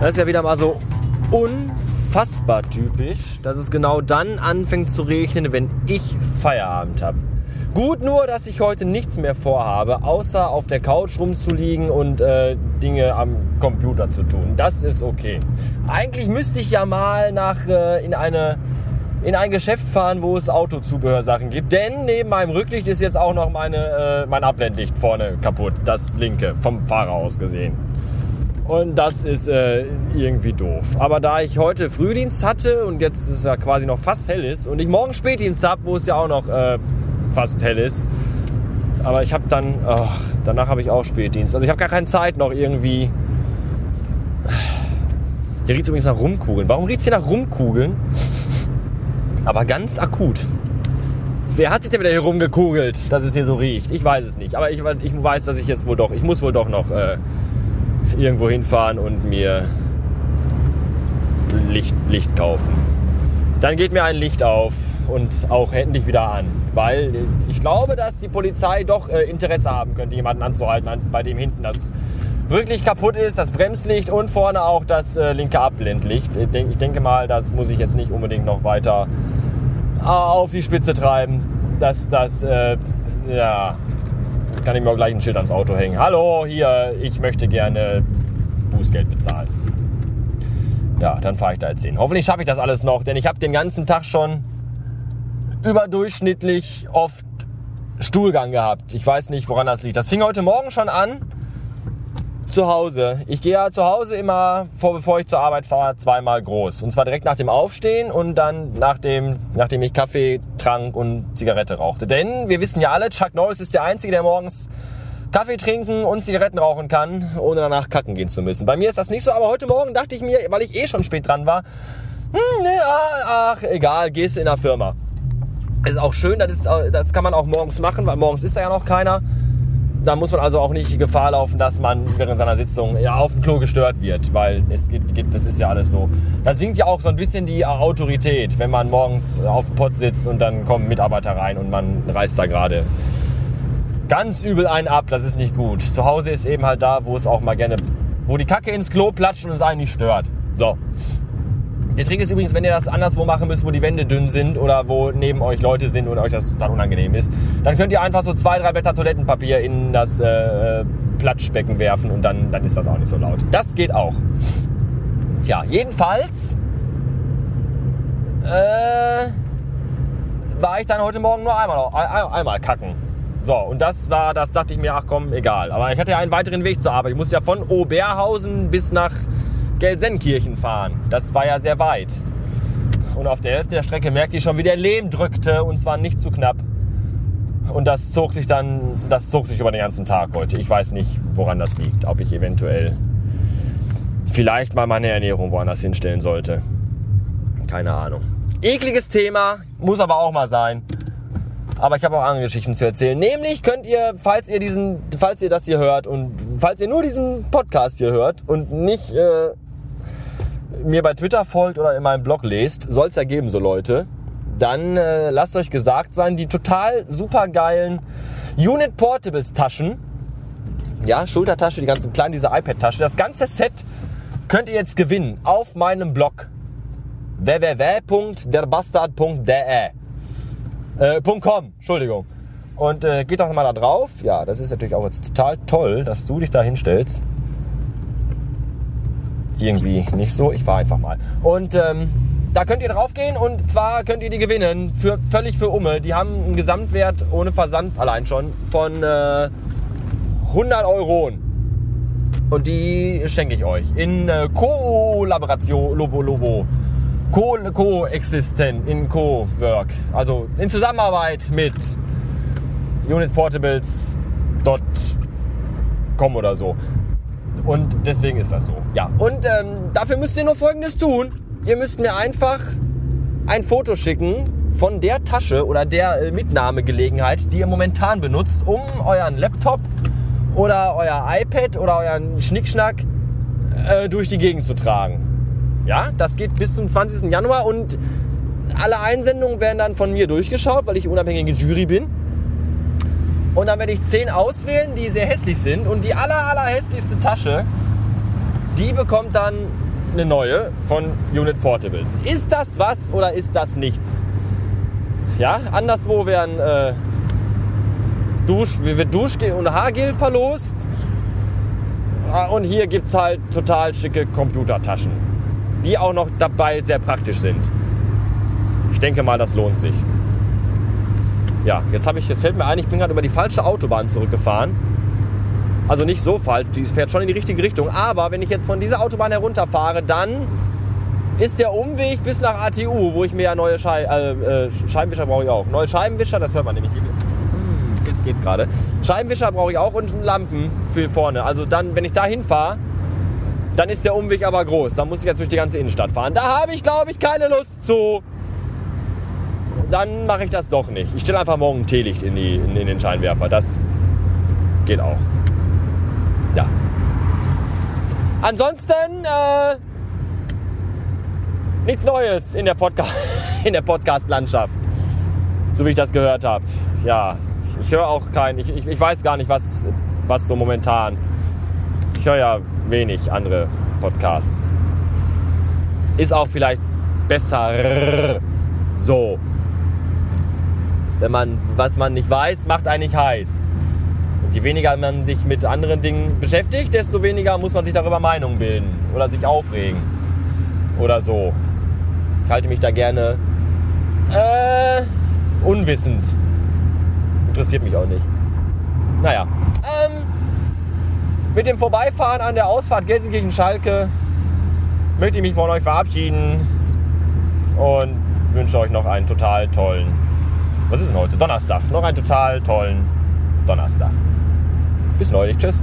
Das ist ja wieder mal so unfassbar typisch, dass es genau dann anfängt zu regnen, wenn ich Feierabend habe. Gut nur, dass ich heute nichts mehr vorhabe, außer auf der Couch rumzuliegen und äh, Dinge am Computer zu tun. Das ist okay. Eigentlich müsste ich ja mal nach äh, in eine in ein Geschäft fahren, wo es Autozubehörsachen gibt. Denn neben meinem Rücklicht ist jetzt auch noch meine, äh, mein Abblendlicht vorne kaputt. Das linke, vom Fahrer aus gesehen. Und das ist äh, irgendwie doof. Aber da ich heute Frühdienst hatte und jetzt ist ja quasi noch fast hell ist und ich morgen Spätdienst habe, wo es ja auch noch äh, hell ist. Aber ich habe dann, oh, danach habe ich auch Spätdienst. Also ich habe gar keine Zeit noch irgendwie. Hier riecht übrigens nach Rumkugeln. Warum riecht es hier nach Rumkugeln? Aber ganz akut. Wer hat sich denn wieder hier rumgekugelt, dass es hier so riecht? Ich weiß es nicht. Aber ich, ich weiß, dass ich jetzt wohl doch, ich muss wohl doch noch äh, irgendwo hinfahren und mir Licht, Licht kaufen. Dann geht mir ein Licht auf und auch endlich wieder an. Weil ich glaube, dass die Polizei doch äh, Interesse haben könnte, jemanden anzuhalten, bei dem hinten das Rücklicht kaputt ist, das Bremslicht und vorne auch das äh, linke Abblendlicht. Ich, denk, ich denke mal, das muss ich jetzt nicht unbedingt noch weiter auf die Spitze treiben, dass das, äh, ja, kann ich mir auch gleich ein Schild ans Auto hängen. Hallo, hier, ich möchte gerne Bußgeld bezahlen. Ja, dann fahre ich da jetzt hin. Hoffentlich schaffe ich das alles noch, denn ich habe den ganzen Tag schon überdurchschnittlich oft Stuhlgang gehabt. Ich weiß nicht, woran das liegt. Das fing heute Morgen schon an zu Hause. Ich gehe ja zu Hause immer, vor, bevor ich zur Arbeit fahre, zweimal groß. Und zwar direkt nach dem Aufstehen und dann nachdem, nachdem ich Kaffee trank und Zigarette rauchte. Denn wir wissen ja alle, Chuck Norris ist der Einzige, der morgens Kaffee trinken und Zigaretten rauchen kann, ohne danach kacken gehen zu müssen. Bei mir ist das nicht so, aber heute Morgen dachte ich mir, weil ich eh schon spät dran war, hm, nee, ach, ach, egal, gehst in der Firma. Ist auch schön, das, ist, das kann man auch morgens machen, weil morgens ist da ja noch keiner da muss man also auch nicht Gefahr laufen, dass man während seiner Sitzung ja, auf dem Klo gestört wird, weil es gibt, das ist ja alles so. Da sinkt ja auch so ein bisschen die Autorität, wenn man morgens auf dem Pott sitzt und dann kommen Mitarbeiter rein und man reißt da gerade ganz übel einen ab. Das ist nicht gut. Zu Hause ist eben halt da, wo es auch mal gerne, wo die Kacke ins Klo platscht und es einen nicht stört. So. Der Trick ist übrigens, wenn ihr das anderswo machen müsst, wo die Wände dünn sind oder wo neben euch Leute sind und euch das dann unangenehm ist, dann könnt ihr einfach so zwei, drei Blätter Toilettenpapier in das äh, Platschbecken werfen und dann, dann ist das auch nicht so laut. Das geht auch. Tja, jedenfalls äh, war ich dann heute Morgen nur einmal, einmal kacken. So, und das war, das dachte ich mir, ach komm, egal. Aber ich hatte ja einen weiteren Weg zur Arbeit. Ich musste ja von Oberhausen bis nach Gelsenkirchen fahren. Das war ja sehr weit. Und auf der Hälfte der Strecke merkte ich schon, wie der Lehm drückte und zwar nicht zu knapp. Und das zog sich dann, das zog sich über den ganzen Tag heute. Ich weiß nicht, woran das liegt. Ob ich eventuell vielleicht mal meine Ernährung woanders hinstellen sollte. Keine Ahnung. Ekliges Thema, muss aber auch mal sein. Aber ich habe auch andere Geschichten zu erzählen. Nämlich könnt ihr, falls ihr diesen, falls ihr das hier hört und falls ihr nur diesen Podcast hier hört und nicht äh, mir bei Twitter folgt oder in meinem Blog lest, soll es ja geben, so Leute, dann äh, lasst euch gesagt sein, die total super geilen Unit Portables Taschen, ja, Schultertasche, die ganzen kleinen, diese iPad-Tasche, das ganze Set könnt ihr jetzt gewinnen auf meinem Blog www.derbastard.de äh, Entschuldigung. Und äh, geht doch mal da drauf. Ja, das ist natürlich auch jetzt total toll, dass du dich da hinstellst irgendwie nicht so. Ich fahre einfach mal. Und ähm, da könnt ihr drauf gehen und zwar könnt ihr die gewinnen für völlig für Umme. Die haben einen Gesamtwert ohne Versand allein schon von äh, 100 Euro. Und die schenke ich euch in äh, Kollaboration, Lobo, Lobo, Co-Existent, in Co-Work. Also in Zusammenarbeit mit unitportables.com oder so. Und deswegen ist das so. Ja. Und ähm, dafür müsst ihr nur Folgendes tun. Ihr müsst mir einfach ein Foto schicken von der Tasche oder der äh, Mitnahmegelegenheit, die ihr momentan benutzt, um euren Laptop oder euer iPad oder euren Schnickschnack äh, durch die Gegend zu tragen. Ja, das geht bis zum 20. Januar und alle Einsendungen werden dann von mir durchgeschaut, weil ich unabhängige Jury bin. Und dann werde ich 10 auswählen, die sehr hässlich sind. Und die aller, aller hässlichste Tasche, die bekommt dann eine neue von Unit Portables. Ist das was oder ist das nichts? Ja, anderswo werden äh, Dusch, wird Duschgel und Haargel verlost. Ah, und hier gibt es halt total schicke Computertaschen, die auch noch dabei sehr praktisch sind. Ich denke mal, das lohnt sich. Ja, jetzt, ich, jetzt fällt mir ein, ich bin gerade über die falsche Autobahn zurückgefahren. Also nicht so falsch, die fährt schon in die richtige Richtung. Aber wenn ich jetzt von dieser Autobahn herunterfahre, dann ist der Umweg bis nach ATU, wo ich mir ja neue Schei äh, äh, Scheibenwischer brauche ich auch. Neue Scheibenwischer, das hört man nämlich hier. Hm, jetzt geht's gerade. Scheibenwischer brauche ich auch und Lampen für vorne. Also dann, wenn ich da hinfahre, dann ist der Umweg aber groß. Dann muss ich jetzt durch die ganze Innenstadt fahren. Da habe ich, glaube ich, keine Lust zu. Dann mache ich das doch nicht. Ich stelle einfach morgen ein Teelicht in, die, in, in den Scheinwerfer. Das geht auch. Ja. Ansonsten äh, nichts Neues in der, Podca in der Podcast-Landschaft, so wie ich das gehört habe. Ja, ich höre auch kein, ich, ich, ich, weiß gar nicht, was, was so momentan. Ich höre ja wenig andere Podcasts. Ist auch vielleicht besser so. Wenn man, was man nicht weiß, macht einen nicht heiß. Und je weniger man sich mit anderen Dingen beschäftigt, desto weniger muss man sich darüber Meinungen bilden oder sich aufregen. Oder so. Ich halte mich da gerne äh, unwissend. Interessiert mich auch nicht. Naja. Ähm, mit dem Vorbeifahren an der Ausfahrt Gelsenkirchen-Schalke möchte ich mich von euch verabschieden und wünsche euch noch einen total tollen, was ist denn heute? Donnerstag. Noch einen total tollen Donnerstag. Bis neulich. Tschüss.